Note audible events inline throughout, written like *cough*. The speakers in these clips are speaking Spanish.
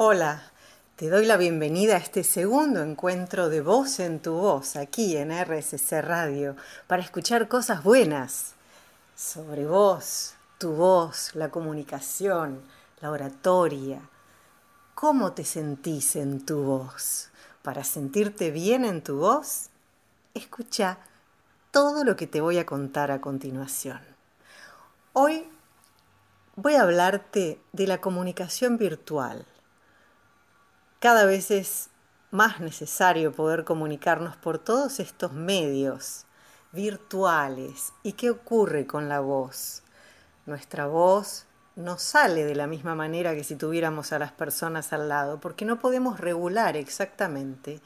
Hola, te doy la bienvenida a este segundo encuentro de voz en tu voz aquí en RSC Radio para escuchar cosas buenas sobre vos, tu voz, la comunicación, la oratoria. ¿Cómo te sentís en tu voz? Para sentirte bien en tu voz, escucha todo lo que te voy a contar a continuación. Hoy voy a hablarte de la comunicación virtual cada vez es más necesario poder comunicarnos por todos estos medios virtuales. ¿Y qué ocurre con la voz? Nuestra voz no sale de la misma manera que si tuviéramos a las personas al lado, porque no podemos regular exactamente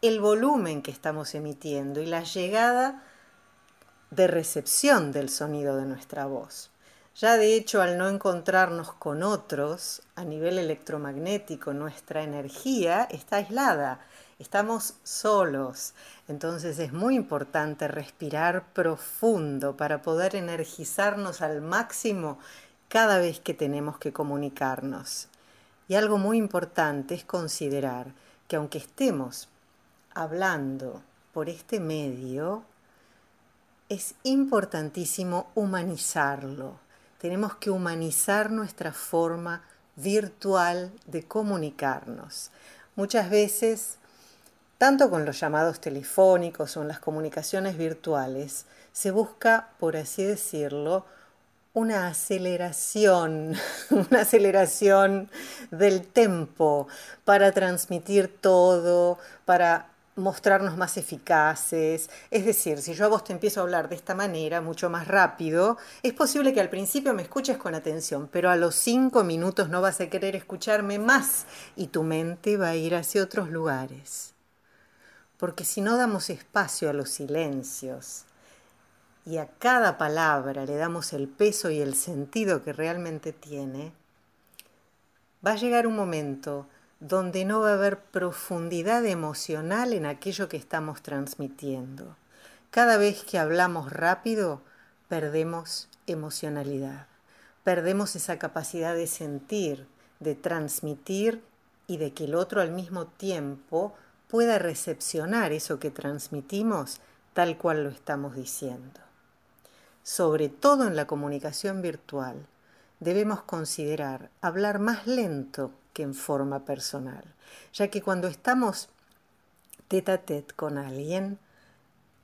el volumen que estamos emitiendo y la llegada de recepción del sonido de nuestra voz. Ya de hecho, al no encontrarnos con otros, a nivel electromagnético, nuestra energía está aislada, estamos solos. Entonces es muy importante respirar profundo para poder energizarnos al máximo cada vez que tenemos que comunicarnos. Y algo muy importante es considerar que aunque estemos hablando por este medio, es importantísimo humanizarlo tenemos que humanizar nuestra forma virtual de comunicarnos. Muchas veces, tanto con los llamados telefónicos o en las comunicaciones virtuales, se busca, por así decirlo, una aceleración, *laughs* una aceleración del tempo para transmitir todo, para mostrarnos más eficaces. Es decir, si yo a vos te empiezo a hablar de esta manera, mucho más rápido, es posible que al principio me escuches con atención, pero a los cinco minutos no vas a querer escucharme más y tu mente va a ir hacia otros lugares. Porque si no damos espacio a los silencios y a cada palabra le damos el peso y el sentido que realmente tiene, va a llegar un momento donde no va a haber profundidad emocional en aquello que estamos transmitiendo. Cada vez que hablamos rápido, perdemos emocionalidad, perdemos esa capacidad de sentir, de transmitir y de que el otro al mismo tiempo pueda recepcionar eso que transmitimos tal cual lo estamos diciendo. Sobre todo en la comunicación virtual, debemos considerar hablar más lento que en forma personal, ya que cuando estamos tete a tete con alguien,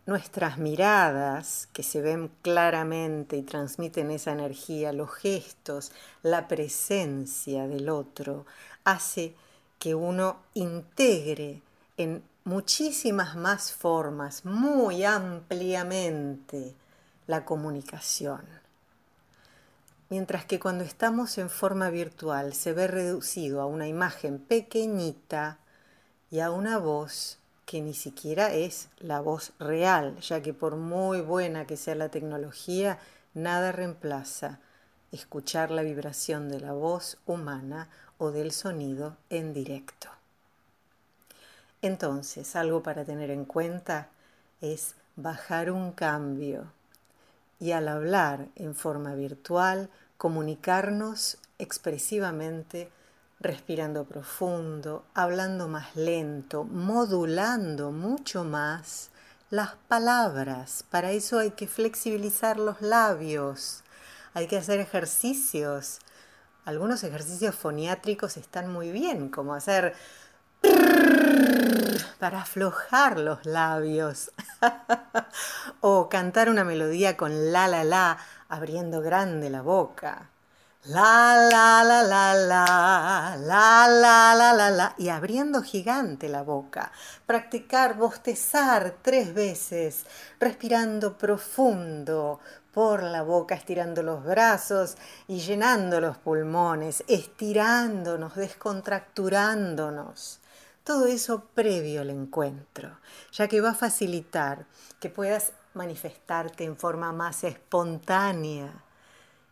nuestras miradas, que se ven claramente y transmiten esa energía, los gestos, la presencia del otro, hace que uno integre en muchísimas más formas, muy ampliamente, la comunicación mientras que cuando estamos en forma virtual se ve reducido a una imagen pequeñita y a una voz que ni siquiera es la voz real, ya que por muy buena que sea la tecnología, nada reemplaza escuchar la vibración de la voz humana o del sonido en directo. Entonces, algo para tener en cuenta es bajar un cambio y al hablar en forma virtual, comunicarnos expresivamente, respirando profundo, hablando más lento, modulando mucho más las palabras. Para eso hay que flexibilizar los labios, hay que hacer ejercicios. Algunos ejercicios foniátricos están muy bien, como hacer para aflojar los labios. o cantar una melodía con la la la, abriendo grande la boca. La la la la la, la la la la la, y abriendo gigante la boca. Practicar bostezar tres veces, respirando profundo por la boca, estirando los brazos y llenando los pulmones, estirándonos, descontracturándonos. Todo eso previo al encuentro, ya que va a facilitar que puedas manifestarte en forma más espontánea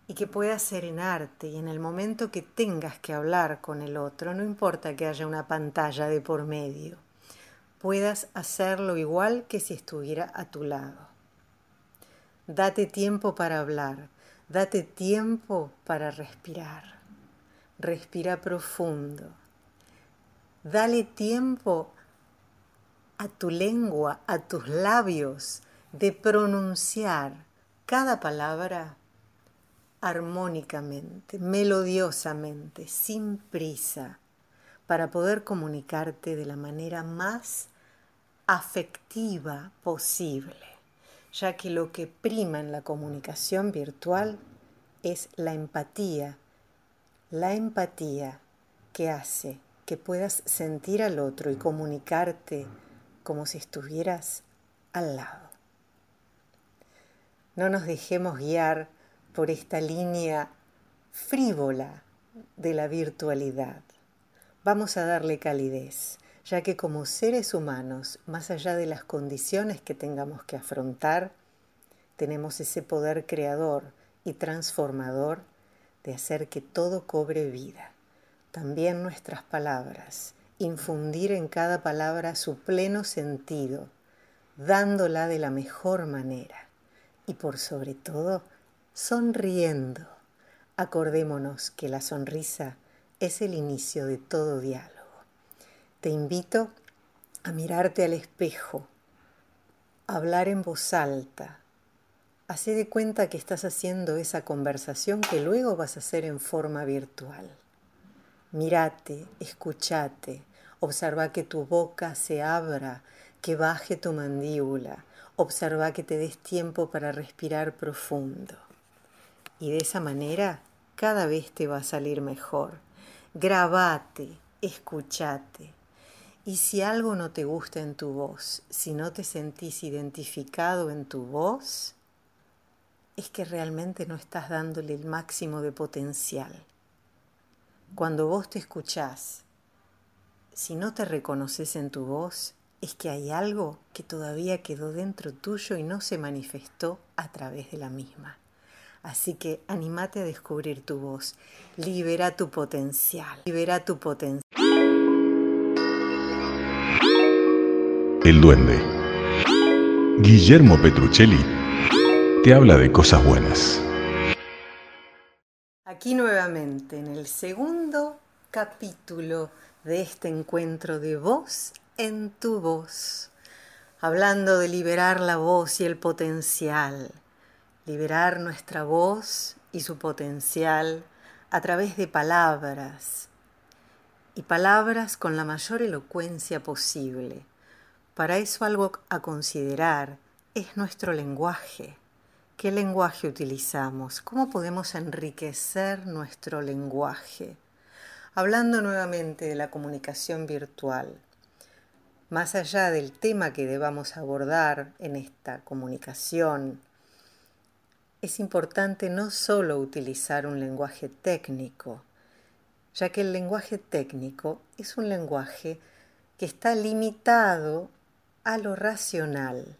y que puedas serenarte y en el momento que tengas que hablar con el otro, no importa que haya una pantalla de por medio, puedas hacerlo igual que si estuviera a tu lado. Date tiempo para hablar, date tiempo para respirar. Respira profundo Dale tiempo a tu lengua, a tus labios, de pronunciar cada palabra armónicamente, melodiosamente, sin prisa, para poder comunicarte de la manera más afectiva posible, ya que lo que prima en la comunicación virtual es la empatía, la empatía que hace que puedas sentir al otro y comunicarte como si estuvieras al lado. No nos dejemos guiar por esta línea frívola de la virtualidad. Vamos a darle calidez, ya que como seres humanos, más allá de las condiciones que tengamos que afrontar, tenemos ese poder creador y transformador de hacer que todo cobre vida. También nuestras palabras, infundir en cada palabra su pleno sentido, dándola de la mejor manera y por sobre todo, sonriendo. Acordémonos que la sonrisa es el inicio de todo diálogo. Te invito a mirarte al espejo, a hablar en voz alta. Hacé de cuenta que estás haciendo esa conversación que luego vas a hacer en forma virtual. Mírate, escúchate, observa que tu boca se abra, que baje tu mandíbula, observa que te des tiempo para respirar profundo. Y de esa manera cada vez te va a salir mejor. Grabate, escúchate. Y si algo no te gusta en tu voz, si no te sentís identificado en tu voz, es que realmente no estás dándole el máximo de potencial. Cuando vos te escuchás, si no te reconoces en tu voz, es que hay algo que todavía quedó dentro tuyo y no se manifestó a través de la misma. Así que animate a descubrir tu voz, libera tu potencial, libera tu potencial. El duende. Guillermo Petruccelli te habla de cosas buenas. Aquí nuevamente en el segundo capítulo de este encuentro de voz en tu voz, hablando de liberar la voz y el potencial liberar nuestra voz y su potencial a través de palabras y palabras con la mayor elocuencia posible. Para eso algo a considerar es nuestro lenguaje. ¿Qué lenguaje utilizamos? ¿Cómo podemos enriquecer nuestro lenguaje? Hablando nuevamente de la comunicación virtual, más allá del tema que debamos abordar en esta comunicación, es importante no solo utilizar un lenguaje técnico, ya que el lenguaje técnico es un lenguaje que está limitado a lo racional,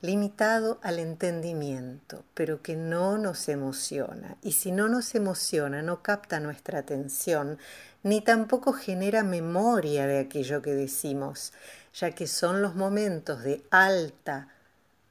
limitado al entendimiento, pero que no nos emociona. Y si no nos emociona, no capta nuestra atención, ni tampoco genera memoria de aquello que decimos, ya que son los momentos de alta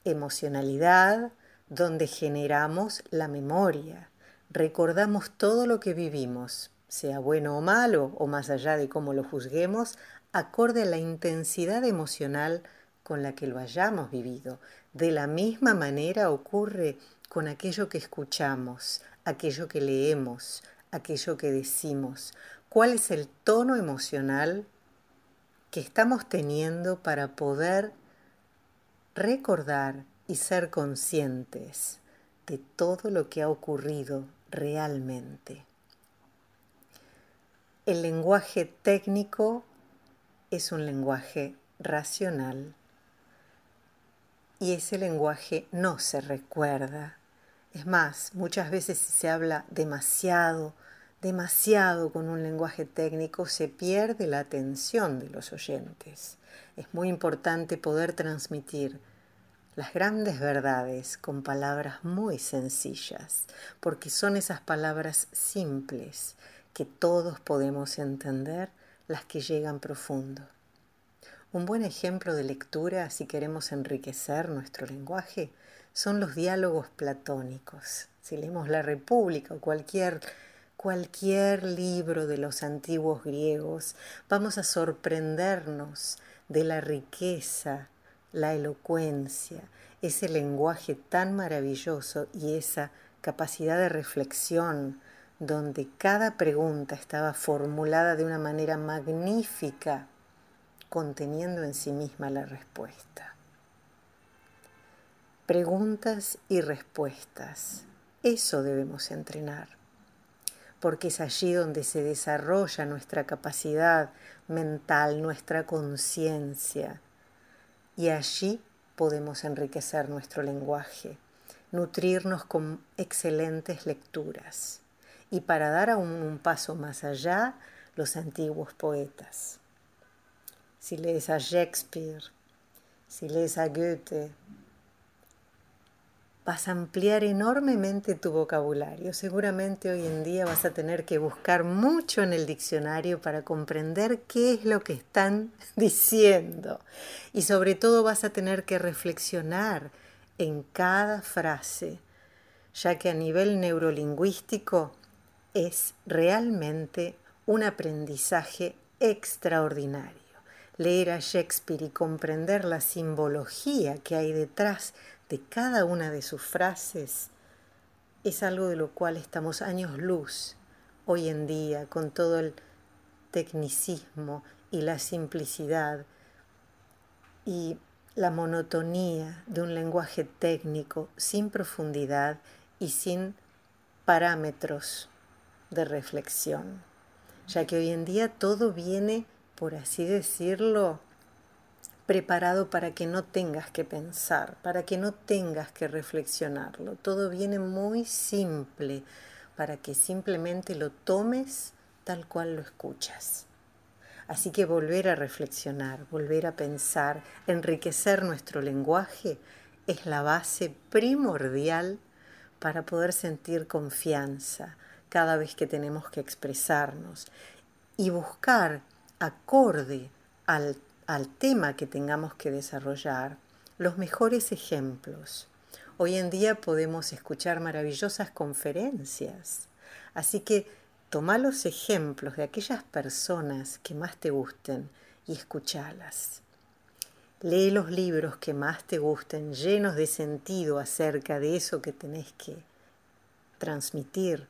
emocionalidad, donde generamos la memoria, recordamos todo lo que vivimos, sea bueno o malo, o más allá de cómo lo juzguemos, acorde a la intensidad emocional con la que lo hayamos vivido. De la misma manera ocurre con aquello que escuchamos, aquello que leemos, aquello que decimos. ¿Cuál es el tono emocional que estamos teniendo para poder recordar y ser conscientes de todo lo que ha ocurrido realmente. El lenguaje técnico es un lenguaje racional y ese lenguaje no se recuerda. Es más, muchas veces si se habla demasiado, demasiado con un lenguaje técnico, se pierde la atención de los oyentes. Es muy importante poder transmitir las grandes verdades con palabras muy sencillas, porque son esas palabras simples que todos podemos entender las que llegan profundo. Un buen ejemplo de lectura, si queremos enriquecer nuestro lenguaje, son los diálogos platónicos. Si leemos La República o cualquier cualquier libro de los antiguos griegos, vamos a sorprendernos de la riqueza, la elocuencia, ese lenguaje tan maravilloso y esa capacidad de reflexión donde cada pregunta estaba formulada de una manera magnífica, conteniendo en sí misma la respuesta. Preguntas y respuestas, eso debemos entrenar, porque es allí donde se desarrolla nuestra capacidad mental, nuestra conciencia, y allí podemos enriquecer nuestro lenguaje, nutrirnos con excelentes lecturas y para dar aún un paso más allá, los antiguos poetas. Si lees a Shakespeare, si lees a Goethe, vas a ampliar enormemente tu vocabulario. Seguramente hoy en día vas a tener que buscar mucho en el diccionario para comprender qué es lo que están *laughs* diciendo. Y sobre todo vas a tener que reflexionar en cada frase, ya que a nivel neurolingüístico es realmente un aprendizaje extraordinario. Leer a Shakespeare y comprender la simbología que hay detrás de cada una de sus frases es algo de lo cual estamos años luz hoy en día con todo el tecnicismo y la simplicidad y la monotonía de un lenguaje técnico sin profundidad y sin parámetros de reflexión, ya que hoy en día todo viene, por así decirlo, preparado para que no tengas que pensar, para que no tengas que reflexionarlo. Todo viene muy simple para que simplemente lo tomes tal cual lo escuchas. Así que volver a reflexionar, volver a pensar, enriquecer nuestro lenguaje es la base primordial para poder sentir confianza cada vez que tenemos que expresarnos y buscar acorde al al tema que tengamos que desarrollar los mejores ejemplos. Hoy en día podemos escuchar maravillosas conferencias, así que toma los ejemplos de aquellas personas que más te gusten y escuchalas. Lee los libros que más te gusten, llenos de sentido acerca de eso que tenés que transmitir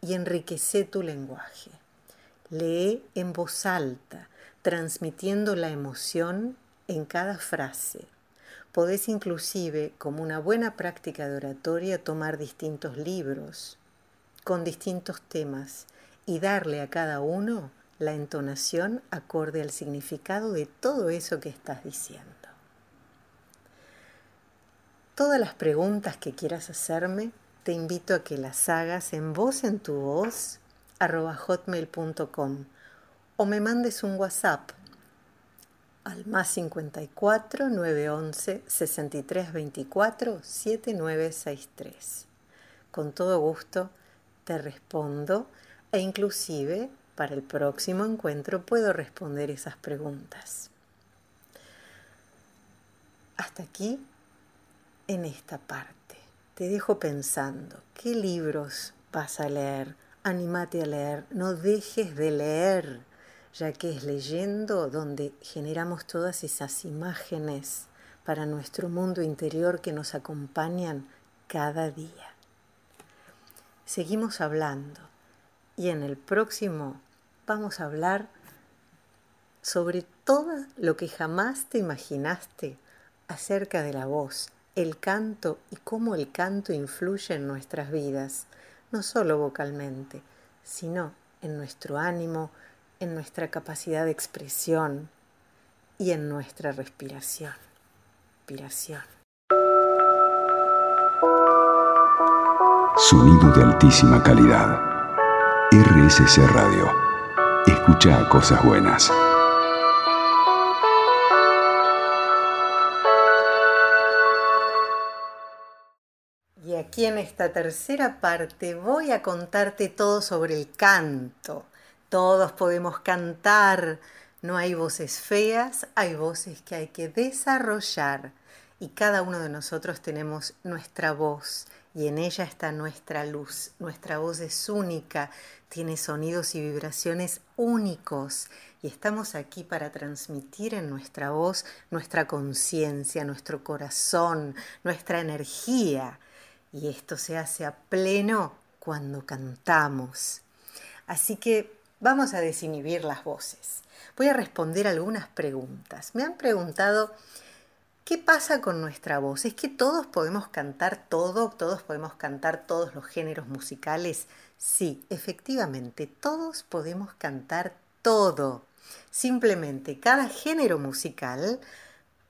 y enriquece tu lenguaje. Lee en voz alta, transmitiendo la emoción en cada frase. Podés inclusive, como una buena práctica de oratoria, tomar distintos libros con distintos temas y darle a cada uno la entonación acorde al significado de todo eso que estás diciendo. Todas las preguntas que quieras hacerme, te invito a que las hagas en voz en tu voz hotmail.com o me mandes un WhatsApp al más 54 911 63 24 7963. Con todo gusto te respondo e inclusive para el próximo encuentro puedo responder esas preguntas. Hasta aquí en esta parte. Te dejo pensando, ¿qué libros vas a leer? Anímate a leer, no dejes de leer ya que es leyendo donde generamos todas esas imágenes para nuestro mundo interior que nos acompañan cada día. Seguimos hablando y en el próximo vamos a hablar sobre todo lo que jamás te imaginaste acerca de la voz, el canto y cómo el canto influye en nuestras vidas, no solo vocalmente, sino en nuestro ánimo, en nuestra capacidad de expresión y en nuestra respiración. Respiración. Sonido de altísima calidad. RSC Radio. Escucha cosas buenas. Aquí en esta tercera parte voy a contarte todo sobre el canto todos podemos cantar, no hay voces feas, hay voces que hay que desarrollar y cada uno de nosotros tenemos nuestra voz y en ella está nuestra luz. Nuestra voz es única, tiene sonidos y vibraciones únicos y estamos aquí para transmitir en nuestra voz nuestra conciencia, nuestro corazón, nuestra energía. Y esto se hace a pleno cuando cantamos. Así que vamos a desinhibir las voces. Voy a responder algunas preguntas. Me han preguntado ¿Qué pasa con nuestra voz? ¿Es que todos podemos cantar todo? ¿Todos podemos cantar todos los géneros musicales? Sí, efectivamente, todos podemos cantar todo. Simplemente cada género musical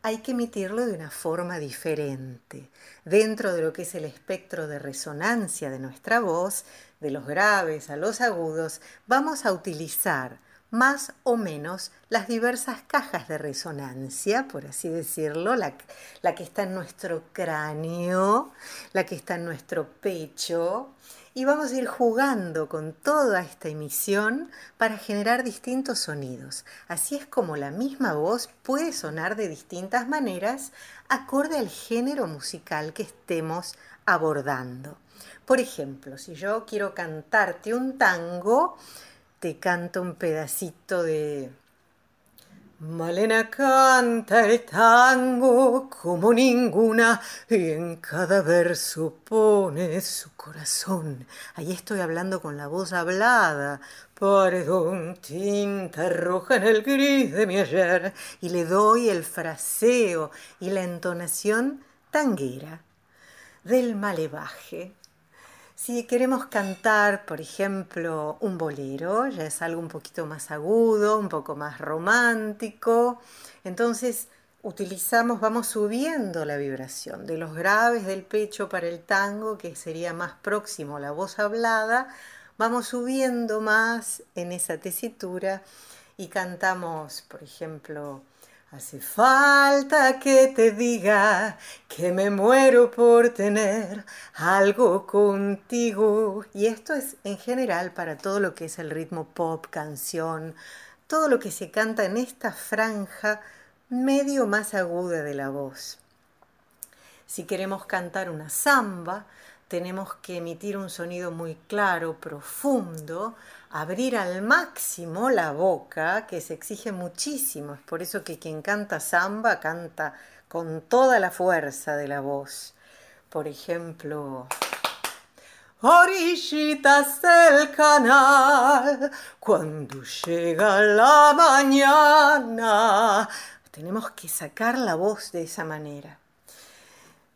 hay que emitirlo de una forma diferente. Dentro de lo que es el espectro de resonancia de nuestra voz, de los graves a los agudos, vamos a utilizar más o menos las diversas cajas de resonancia, por así decirlo, la, la, que está en nuestro cráneo, la que está en nuestro pecho, y vamos a ir jugando con toda esta emisión para generar distintos sonidos. Así es como la misma voz puede sonar de distintas maneras acorde al género musical que estemos abordando. Por ejemplo, si yo quiero cantarte un tango, te canto un pedacito de... Malena canta el tango como ninguna y en cada verso pone su corazón. Ahí estoy hablando con la voz hablada. Perdón, tinta roja en el gris de mi ayer. Y le doy el fraseo y la entonación tanguera del malevaje. Si queremos cantar, por ejemplo, un bolero, ya es algo un poquito más agudo, un poco más romántico, entonces utilizamos, vamos subiendo la vibración de los graves del pecho para el tango, que sería más próximo a la voz hablada, vamos subiendo más en esa tesitura y cantamos, por ejemplo, Hace falta que te diga que me muero por tener algo contigo. Y esto es en general para todo lo que es el ritmo pop, canción, todo lo que se canta en esta franja medio más aguda de la voz. Si queremos cantar una samba, tenemos que emitir un sonido muy claro, profundo, abrir al máximo la boca, que se exige muchísimo. Es por eso que quien canta samba canta con toda la fuerza de la voz. Por ejemplo, orillitas del canal, cuando llega la mañana. Tenemos que sacar la voz de esa manera.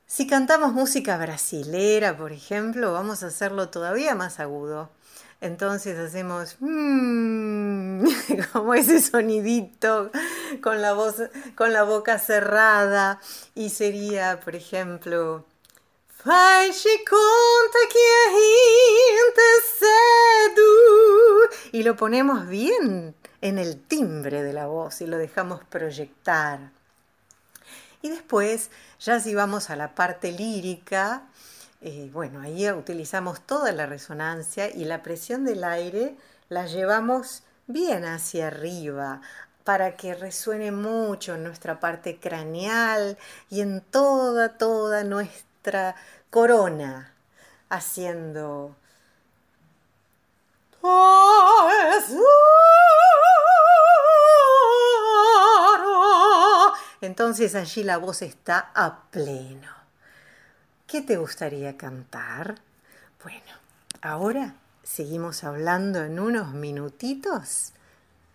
Si cantamos música brasilera, por ejemplo, vamos a hacerlo todavía más agudo. Entonces hacemos mmm, *laughs* como ese sonidito con la voz, con la boca cerrada y sería, por ejemplo, y lo ponemos bien en el timbre de la voz y lo dejamos proyectar. Y después, ya si vamos a la parte lírica, eh, bueno, ahí utilizamos toda la resonancia y la presión del aire la llevamos bien hacia arriba para que resuene mucho en nuestra parte craneal y en toda, toda nuestra corona, haciendo... Entonces allí la voz está a pleno. ¿Qué te gustaría cantar? Bueno, ahora seguimos hablando en unos minutitos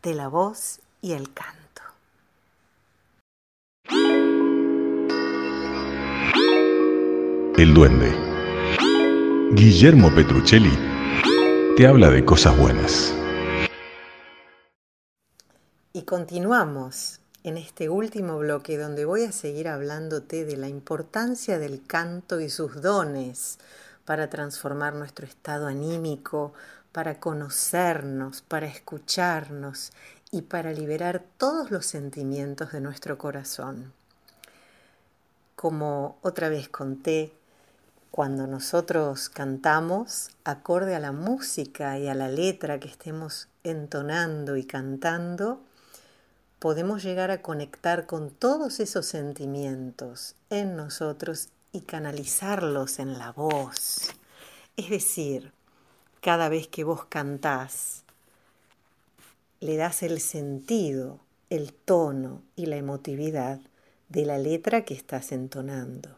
de la voz y el canto. El duende. Guillermo Petruccelli te habla de cosas buenas. Y continuamos en este último bloque donde voy a seguir hablándote de la importancia del canto y sus dones para transformar nuestro estado anímico, para conocernos, para escucharnos y para liberar todos los sentimientos de nuestro corazón. Como otra vez conté, cuando nosotros cantamos, acorde a la música y a la letra que estemos entonando y cantando, podemos llegar a conectar con todos esos sentimientos en nosotros y canalizarlos en la voz. Es decir, cada vez que vos cantás, le das el sentido, el tono y la emotividad de la letra que estás entonando.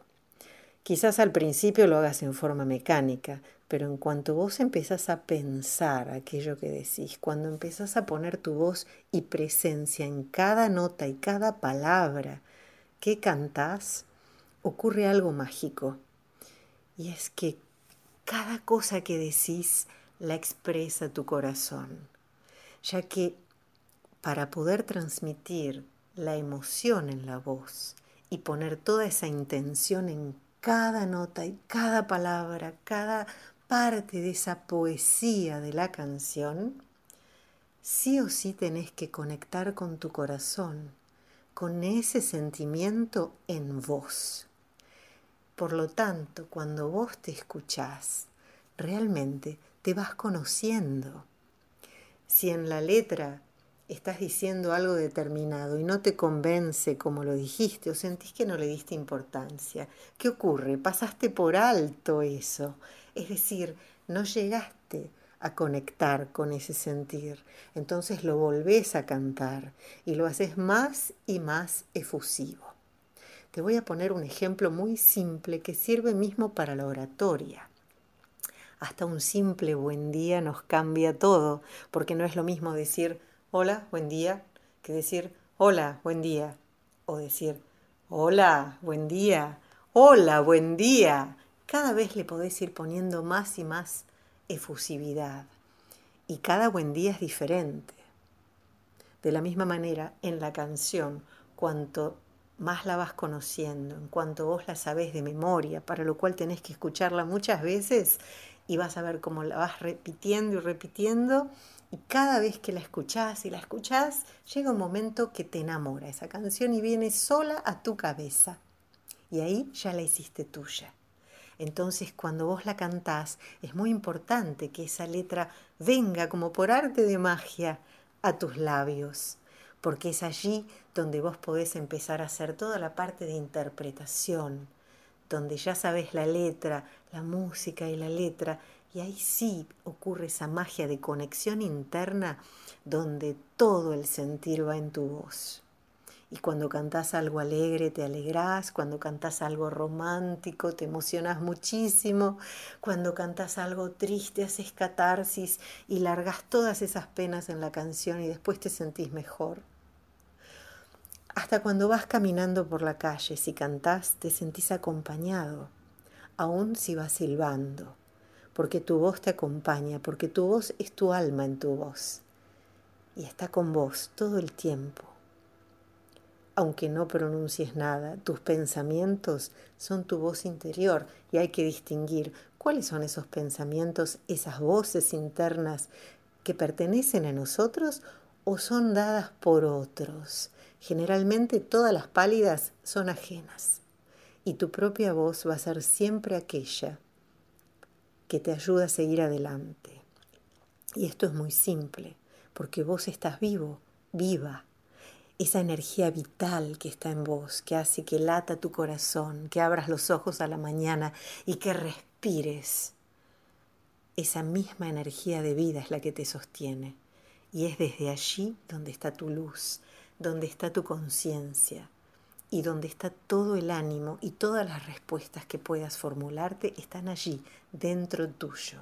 Quizás al principio lo hagas en forma mecánica, pero en cuanto vos empezás a pensar aquello que decís, cuando empezás a poner tu voz y presencia en cada nota y cada palabra que cantás, ocurre algo mágico. Y es que cada cosa que decís la expresa tu corazón, ya que para poder transmitir la emoción en la voz y poner toda esa intención en cada nota y cada palabra, cada parte de esa poesía de la canción, sí o sí tenés que conectar con tu corazón, con ese sentimiento en vos. Por lo tanto, cuando vos te escuchás, realmente te vas conociendo. Si en la letra estás diciendo algo determinado y no te convence como lo dijiste o sentís que no le diste importancia, ¿qué ocurre? Pasaste por alto eso. Es decir, no llegaste a conectar con ese sentir. Entonces lo volvés a cantar y lo haces más y más efusivo. Te voy a poner un ejemplo muy simple que sirve mismo para la oratoria. Hasta un simple buen día nos cambia todo, porque no es lo mismo decir hola, buen día, que decir hola, buen día, o decir hola, buen día, hola, buen día. Cada vez le podés ir poniendo más y más efusividad. Y cada buen día es diferente. De la misma manera, en la canción, cuanto más la vas conociendo, en cuanto vos la sabés de memoria, para lo cual tenés que escucharla muchas veces y vas a ver cómo la vas repitiendo y repitiendo y cada vez que la escuchás y la escuchás, llega un momento que te enamora esa canción y viene sola a tu cabeza. Y ahí ya la hiciste tuya. Entonces cuando vos la cantás es muy importante que esa letra venga como por arte de magia a tus labios, porque es allí donde vos podés empezar a hacer toda la parte de interpretación, donde ya sabes la letra, la música y la letra, y ahí sí ocurre esa magia de conexión interna donde todo el sentir va en tu voz. Y cuando cantas algo alegre te alegrás, cuando cantas algo romántico te emocionas muchísimo, cuando cantas algo triste haces catarsis y largas todas esas penas en la canción y después te sentís mejor. Hasta cuando vas caminando por la calle, si cantás, te sentís acompañado, aun si vas silbando porque tu voz te acompaña, porque tu voz es tu alma en tu voz y está con vos todo el tiempo. Aunque no pronuncies nada, tus pensamientos son tu voz interior y hay que distinguir cuáles son esos pensamientos, esas voces internas que pertenecen a nosotros o son dadas por otros. Generalmente todas las pálidas son ajenas y tu propia voz va a ser siempre aquella que te ayuda a seguir adelante. Y esto es muy simple, porque vos estás vivo, viva. Esa energía vital que está en vos, que hace que lata tu corazón, que abras los ojos a la mañana y que respires. Esa misma energía de vida es la que te sostiene. Y es desde allí donde está tu luz, donde está tu conciencia, y donde está todo el ánimo y todas las respuestas que puedas formularte están allí, dentro tuyo,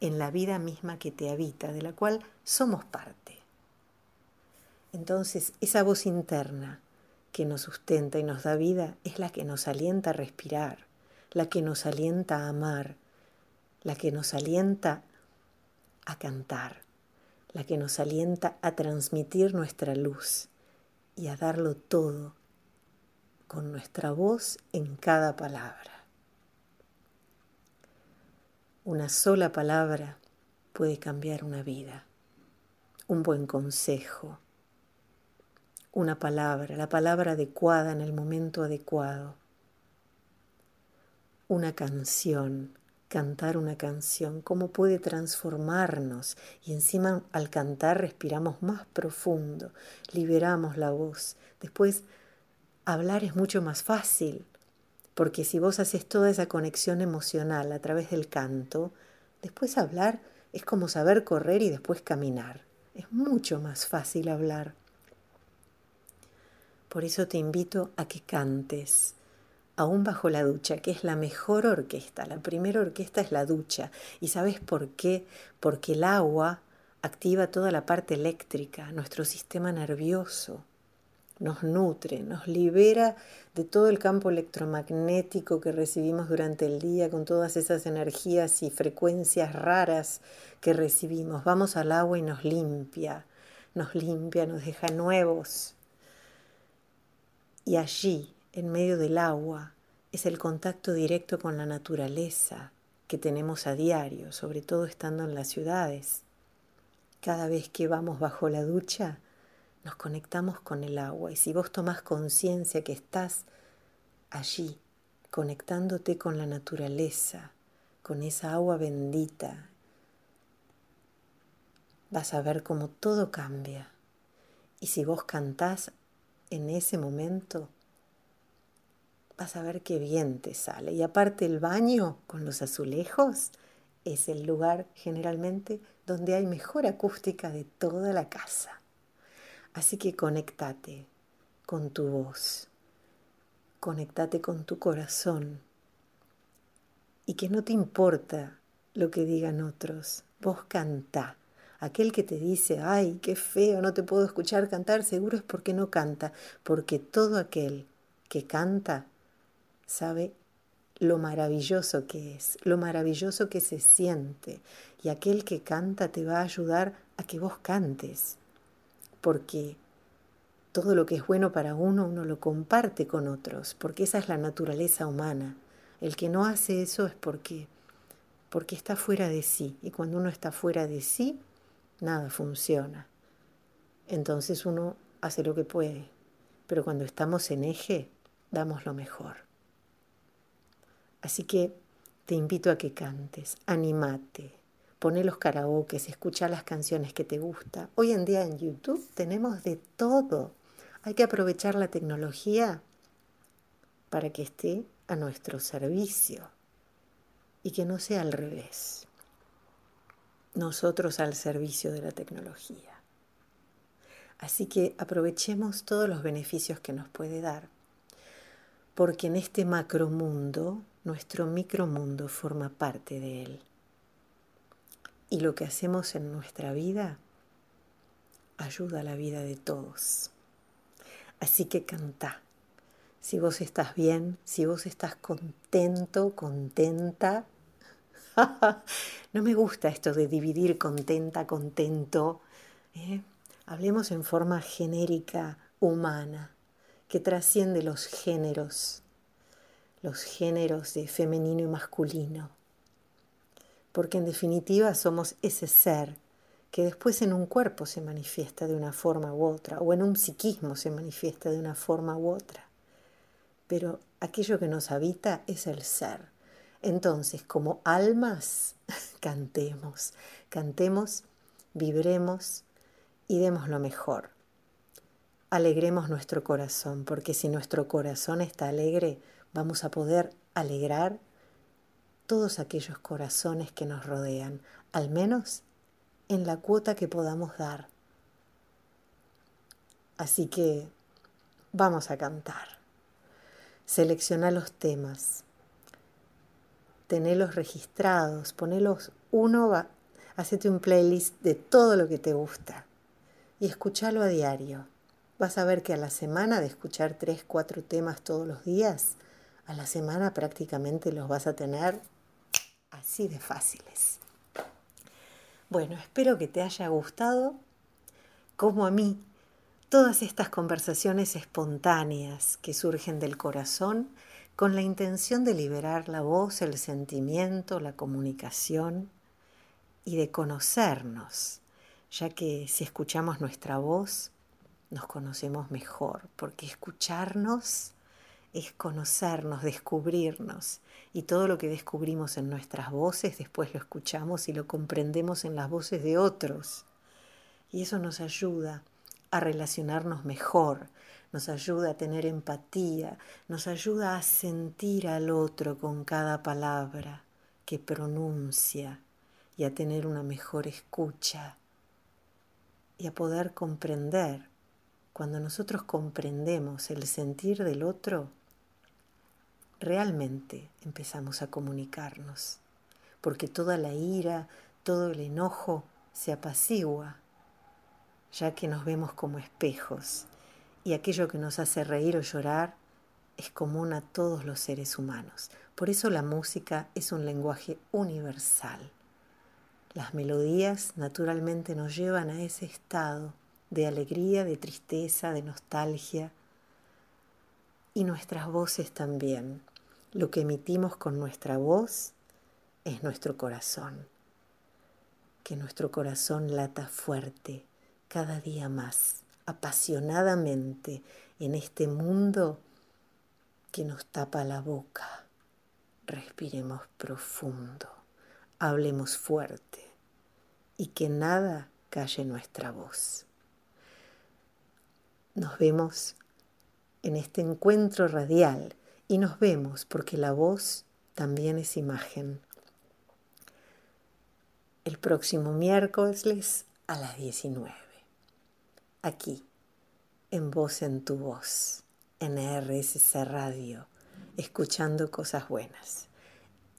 en la vida misma que te habita, de la cual somos parte. Entonces, esa voz interna que nos sustenta y nos da vida es la que nos alienta a respirar, la que nos alienta a amar, la que nos alienta a cantar, la que nos alienta a transmitir nuestra luz y a darlo todo con nuestra voz en cada palabra. Una sola palabra puede cambiar una vida, un buen consejo, una palabra, la palabra adecuada en el momento adecuado, una canción, cantar una canción, cómo puede transformarnos y encima al cantar respiramos más profundo, liberamos la voz. Después hablar es mucho más fácil Porque si vos haces toda esa conexión emocional a través del canto, después hablar es como saber correr y después caminar. Es mucho más fácil hablar. Por eso te invito a que cantes, aún bajo la ducha, que es la mejor orquesta. La primera orquesta es la ducha. ¿Y sabes por qué? Porque el agua activa toda la parte eléctrica, nuestro sistema nervioso, nos nutre, nos libera de todo el campo electromagnético que recibimos durante el día, con todas esas energías y frecuencias raras que recibimos. Vamos al agua y nos limpia, nos limpia, nos deja nuevos. Y allí, en medio del agua, es el contacto directo con la naturaleza que tenemos a diario, sobre todo estando en las ciudades. Cada vez que vamos bajo la ducha, nos conectamos con el agua. Y si vos tomás conciencia que estás allí, conectándote con la naturaleza, con esa agua bendita, vas a ver cómo todo cambia. Y si vos cantás en ese momento vas a ver qué bien te sale. Y aparte el baño con los azulejos es el lugar generalmente donde hay mejor acústica de toda la casa. Así que conectate con tu voz, conectate con tu corazón y que no te importa lo que digan otros, vos cantá. Aquel que te dice, ay, qué feo, no te puedo escuchar cantar, seguro es porque no canta, porque todo aquel que canta sabe lo maravilloso que es, lo maravilloso que se siente. Y aquel que canta te va a ayudar a que vos cantes, porque todo lo que es bueno para uno, uno lo comparte con otros, porque esa es la naturaleza humana. El que no hace eso es porque, porque está fuera de sí, y cuando uno está fuera de sí, nada funciona. Entonces uno hace lo que puede, pero cuando estamos en eje, damos lo mejor. Así que te invito a que cantes, animate, pone los karaokes, escucha las canciones que te gusta. Hoy en día en YouTube tenemos de todo. Hay que aprovechar la tecnología para que esté a nuestro servicio y que no sea al revés nosotros al servicio de la tecnología. Así que aprovechemos todos los beneficios que nos puede dar, porque en este macromundo, nuestro micromundo forma parte de él. Y lo que hacemos en nuestra vida ayuda a la vida de todos. Así que canta. Si vos estás bien, si vos estás contento, contenta, *laughs* no me gusta esto de dividir contenta, contento. ¿eh? Hablemos en forma genérica, humana, que trasciende los géneros, los géneros de femenino y masculino. Porque en definitiva somos ese ser que después en un cuerpo se manifiesta de una forma u otra, o en un psiquismo se manifiesta de una forma u otra. Pero aquello que nos habita es el ser entonces, como almas, *laughs* cantemos, cantemos, vibremos y demos lo mejor. Alegremos nuestro corazón, porque si nuestro corazón está alegre, vamos a poder alegrar todos aquellos corazones que nos rodean, al menos en la cuota que podamos dar. Así que vamos a cantar. Selecciona los temas tenerlos registrados, ponelos uno, hacete un playlist de todo lo que te gusta y escúchalo a diario. Vas a ver que a la semana de escuchar tres, cuatro temas todos los días, a la semana prácticamente los vas a tener así de fáciles. Bueno, espero que te haya gustado, como a mí, todas estas conversaciones espontáneas que surgen del corazón con la intención de liberar la voz, el sentimiento, la comunicación y de conocernos, ya que si escuchamos nuestra voz, nos conocemos mejor, porque escucharnos es conocernos, descubrirnos, y todo lo que descubrimos en nuestras voces después lo escuchamos y lo comprendemos en las voces de otros. Y eso nos ayuda a relacionarnos mejor, nos ayuda a tener empatía, nos ayuda a sentir al otro con cada palabra que pronuncia y a tener una mejor escucha y a poder comprender. Cuando nosotros comprendemos el sentir del otro, realmente empezamos a comunicarnos, porque toda la ira, todo el enojo se apacigua, ya que nos vemos como espejos y aquello que nos hace reír o llorar es común a todos los seres humanos. Por eso la música es un lenguaje universal. Las melodías naturalmente nos llevan a ese estado de alegría, de tristeza, de nostalgia. Y nuestras voces también. Lo que emitimos con nuestra voz es nuestro corazón. Que nuestro corazón lata fuerte cada día más apasionadamente en este mundo que nos tapa la boca. Respiremos profundo, hablemos fuerte y que nada calle nuestra voz. Nos vemos en este encuentro radial y nos vemos porque la voz también es imagen. El próximo miércoles a las 19 aquí, en Voz en tu Voz, en RSC Radio, escuchando cosas buenas.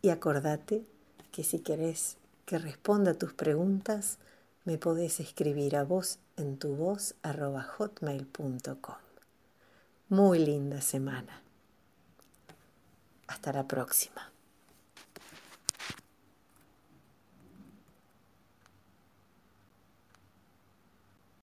Y acordate que si querés que responda a tus preguntas, me podés escribir a voz en tu voz. Muy linda semana. Hasta la próxima.